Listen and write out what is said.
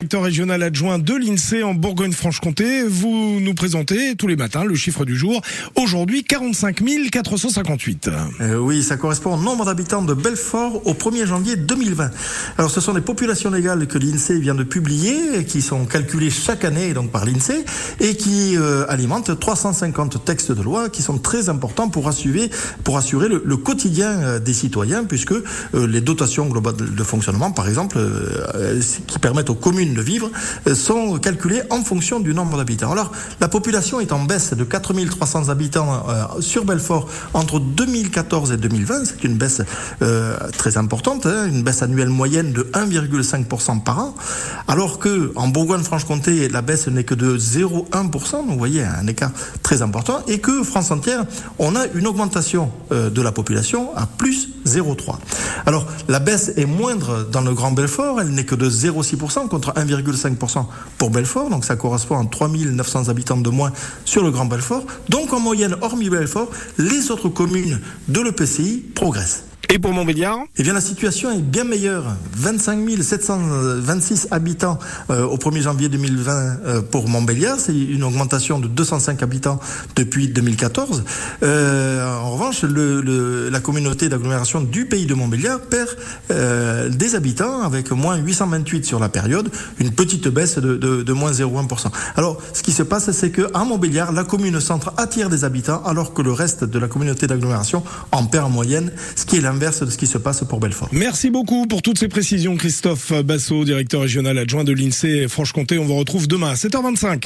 Directeur régional adjoint de l'INSEE en Bourgogne-Franche-Comté, vous nous présentez tous les matins le chiffre du jour. Aujourd'hui, 45 458. Euh, oui, ça correspond au nombre d'habitants de Belfort au 1er janvier 2020. Alors, ce sont des populations légales que l'INSEE vient de publier, qui sont calculées chaque année donc par l'INSEE et qui euh, alimentent 350 textes de loi qui sont très importants pour assurer, pour assurer le, quotidien euh, des citoyens, puisque les dotations globales de fonctionnement, par exemple, qui permettent aux communes de vivre euh, sont calculés en fonction du nombre d'habitants. Alors, la population est en baisse de 4300 habitants euh, sur Belfort entre 2014 et 2020. C'est une baisse euh, très importante, hein, une baisse annuelle moyenne de 1,5% par an. Alors que en Bourgogne-Franche-Comté, la baisse n'est que de 0,1%. Donc, vous voyez, un écart très important. Et que France entière, on a une augmentation de la population à plus 0,3. Alors, la baisse est moindre dans le Grand Belfort. Elle n'est que de 0,6% contre 1,5% pour Belfort, donc ça correspond à 3900 habitants de moins sur le Grand Belfort. Donc en moyenne, hormis Belfort, les autres communes de l'EPCI progressent. Et pour Montbéliard Eh bien, la situation est bien meilleure. 25 726 habitants euh, au 1er janvier 2020 euh, pour Montbéliard. C'est une augmentation de 205 habitants depuis 2014. Euh, en revanche, le, la communauté d'agglomération du pays de Montbéliard perd des habitants avec moins 828 sur la période, une petite baisse de, de, de moins 0,1%. Alors, ce qui se passe, c'est que à Montbéliard, la commune centre attire des habitants alors que le reste de la communauté d'agglomération en perd en moyenne, ce qui est la de ce qui se passe pour Belfort. Merci beaucoup pour toutes ces précisions, Christophe Bassot, directeur régional adjoint de l'INSEE Franche-Comté. On vous retrouve demain à 7h25.